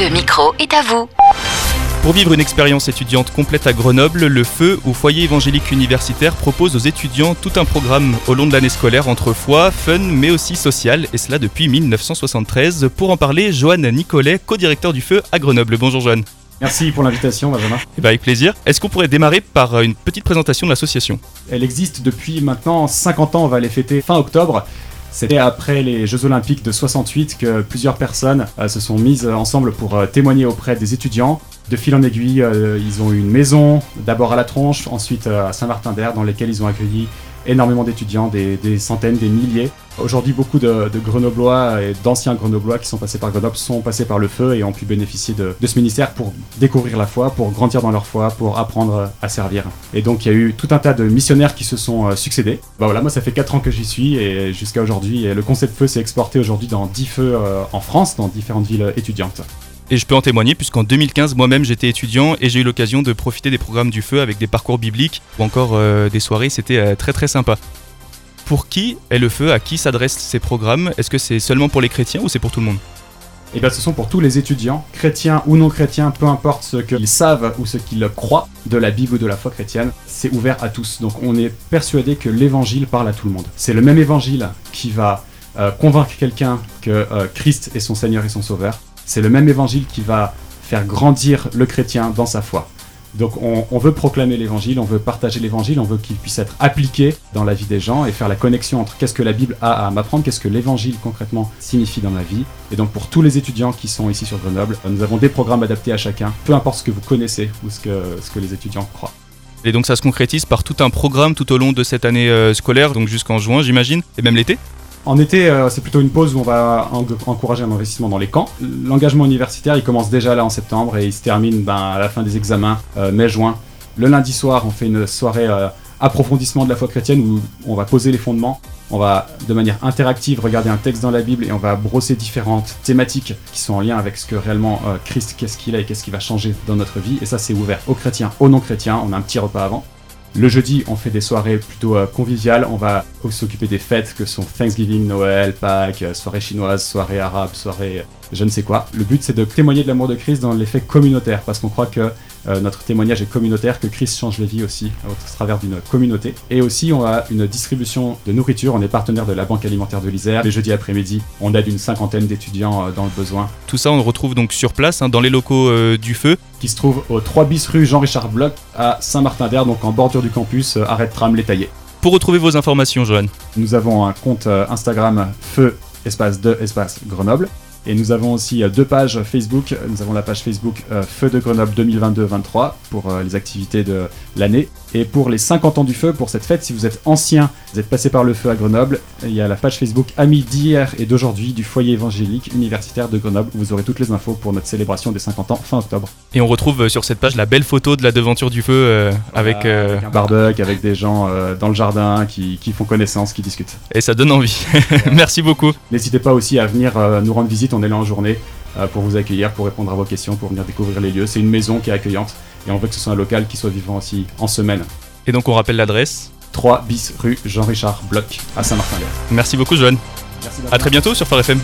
Le micro est à vous. Pour vivre une expérience étudiante complète à Grenoble, le Feu ou Foyer évangélique universitaire propose aux étudiants tout un programme au long de l'année scolaire entre foi, fun, mais aussi social, et cela depuis 1973. Pour en parler, Joanne Nicolet, co-directeur du Feu à Grenoble. Bonjour Joanne. Merci pour l'invitation, Benjamin. Eh ben, avec plaisir. Est-ce qu'on pourrait démarrer par une petite présentation de l'association? Elle existe depuis maintenant 50 ans, on va les fêter fin octobre. C'était après les Jeux Olympiques de 68 que plusieurs personnes euh, se sont mises ensemble pour euh, témoigner auprès des étudiants. De fil en aiguille, euh, ils ont eu une maison, d'abord à la Tronche, ensuite à Saint-Martin-d'Air, dans lesquelles ils ont accueilli énormément d'étudiants, des, centaines, des milliers. Aujourd'hui, beaucoup de, Grenoblois et d'anciens Grenoblois qui sont passés par Grenoble sont passés par le feu et ont pu bénéficier de, de, ce ministère pour découvrir la foi, pour grandir dans leur foi, pour apprendre à servir. Et donc, il y a eu tout un tas de missionnaires qui se sont euh, succédés. Bah voilà, moi, ça fait 4 ans que j'y suis et jusqu'à aujourd'hui, le concept feu s'est exporté aujourd'hui dans 10 feux euh, en France, dans différentes villes étudiantes. Et je peux en témoigner puisqu'en 2015, moi-même j'étais étudiant et j'ai eu l'occasion de profiter des programmes du feu avec des parcours bibliques ou encore euh, des soirées, c'était euh, très très sympa. Pour qui est le feu? À qui s'adressent ces programmes? Est-ce que c'est seulement pour les chrétiens ou c'est pour tout le monde? Eh bien, ce sont pour tous les étudiants, chrétiens ou non chrétiens, peu importe ce qu'ils savent ou ce qu'ils croient de la Bible ou de la foi chrétienne, c'est ouvert à tous. Donc on est persuadé que l'évangile parle à tout le monde. C'est le même évangile qui va euh, convaincre quelqu'un que Christ est son Seigneur et son Sauveur. C'est le même évangile qui va faire grandir le chrétien dans sa foi. Donc on, veut proclamer l'évangile, on veut partager l'évangile, on veut qu'il puisse être appliqué dans la vie des gens et faire la connexion entre qu'est-ce que la Bible a à m'apprendre, qu'est-ce que l'évangile concrètement signifie dans ma vie. Et donc pour tous les étudiants qui sont ici sur Grenoble, nous avons des programmes adaptés à chacun, peu importe ce que vous connaissez ou ce que, ce que les étudiants croient. Et donc ça se concrétise par tout un programme tout au long de cette année euh, scolaire, donc jusqu'en juin j'imagine, et même l'été? En été, euh, c'est plutôt une pause où on va encourager un investissement dans les camps. L'engagement universitaire, il commence déjà là en septembre et il se termine ben, à la fin des examens, euh, mai-juin. Le lundi soir, on fait une soirée euh, approfondissement de la foi chrétienne où on va poser les fondements. On va de manière interactive regarder un texte dans la Bible et on va brosser différentes thématiques qui sont en lien avec ce que réellement Christ, qu'est-ce qu'il est et qu'est-ce qui va changer dans notre vie. Et ça, c'est ouvert aux chrétiens, aux non-chrétiens. On a un petit repas avant. Le jeudi, on fait des soirées plutôt euh, conviviales. On va s'occuper des fêtes que sont Thanksgiving, Noël, Pâques, euh, soirée chinoise, soirée arabe, soirée euh, je ne sais quoi. Le but, c'est de témoigner de l'amour de Christ dans l'effet communautaire, parce qu'on croit que notre témoignage est communautaire, que Christ change les vies aussi au travers d'une communauté. Et aussi, on a une distribution de nourriture. On est partenaire de la Banque alimentaire de l'Isère. Les jeudis après-midi, on aide une cinquantaine d'étudiants euh, dans le besoin. Tout ça, on le retrouve donc sur place, hein, dans les locaux euh, du Feu. Qui se trouve au 3 bis rue Jean-Richard Bloch à Saint-Martin-d'Air, donc en bordure du campus, arrêt de tram Les Taillés. Pour retrouver vos informations, Johan Nous avons un compte Instagram Feu espace de espace Grenoble. Et nous avons aussi deux pages Facebook. Nous avons la page Facebook Feu de Grenoble 2022-23 pour les activités de l'année. Et pour les 50 ans du feu, pour cette fête, si vous êtes ancien, vous êtes passé par le feu à Grenoble, il y a la page Facebook Amis d'hier et d'aujourd'hui du foyer évangélique universitaire de Grenoble. Où vous aurez toutes les infos pour notre célébration des 50 ans fin octobre. Et on retrouve sur cette page la belle photo de la devanture du feu euh, avec, euh... avec, un barbecue, avec des gens euh, dans le jardin qui, qui, font connaissance, qui discutent. Et ça donne envie. Merci beaucoup. N'hésitez pas aussi à venir nous rendre visite, on est là en journée pour vous accueillir, pour répondre à vos questions, pour venir découvrir les lieux. C'est une maison qui est accueillante et on veut que ce soit un local qui soit vivant aussi en semaine. Et donc on rappelle l'adresse 3 bis rue Jean-Richard Bloch à Saint-Martin-d'Air. Merci beaucoup Joanne. Merci. À très bientôt sur Phare FM.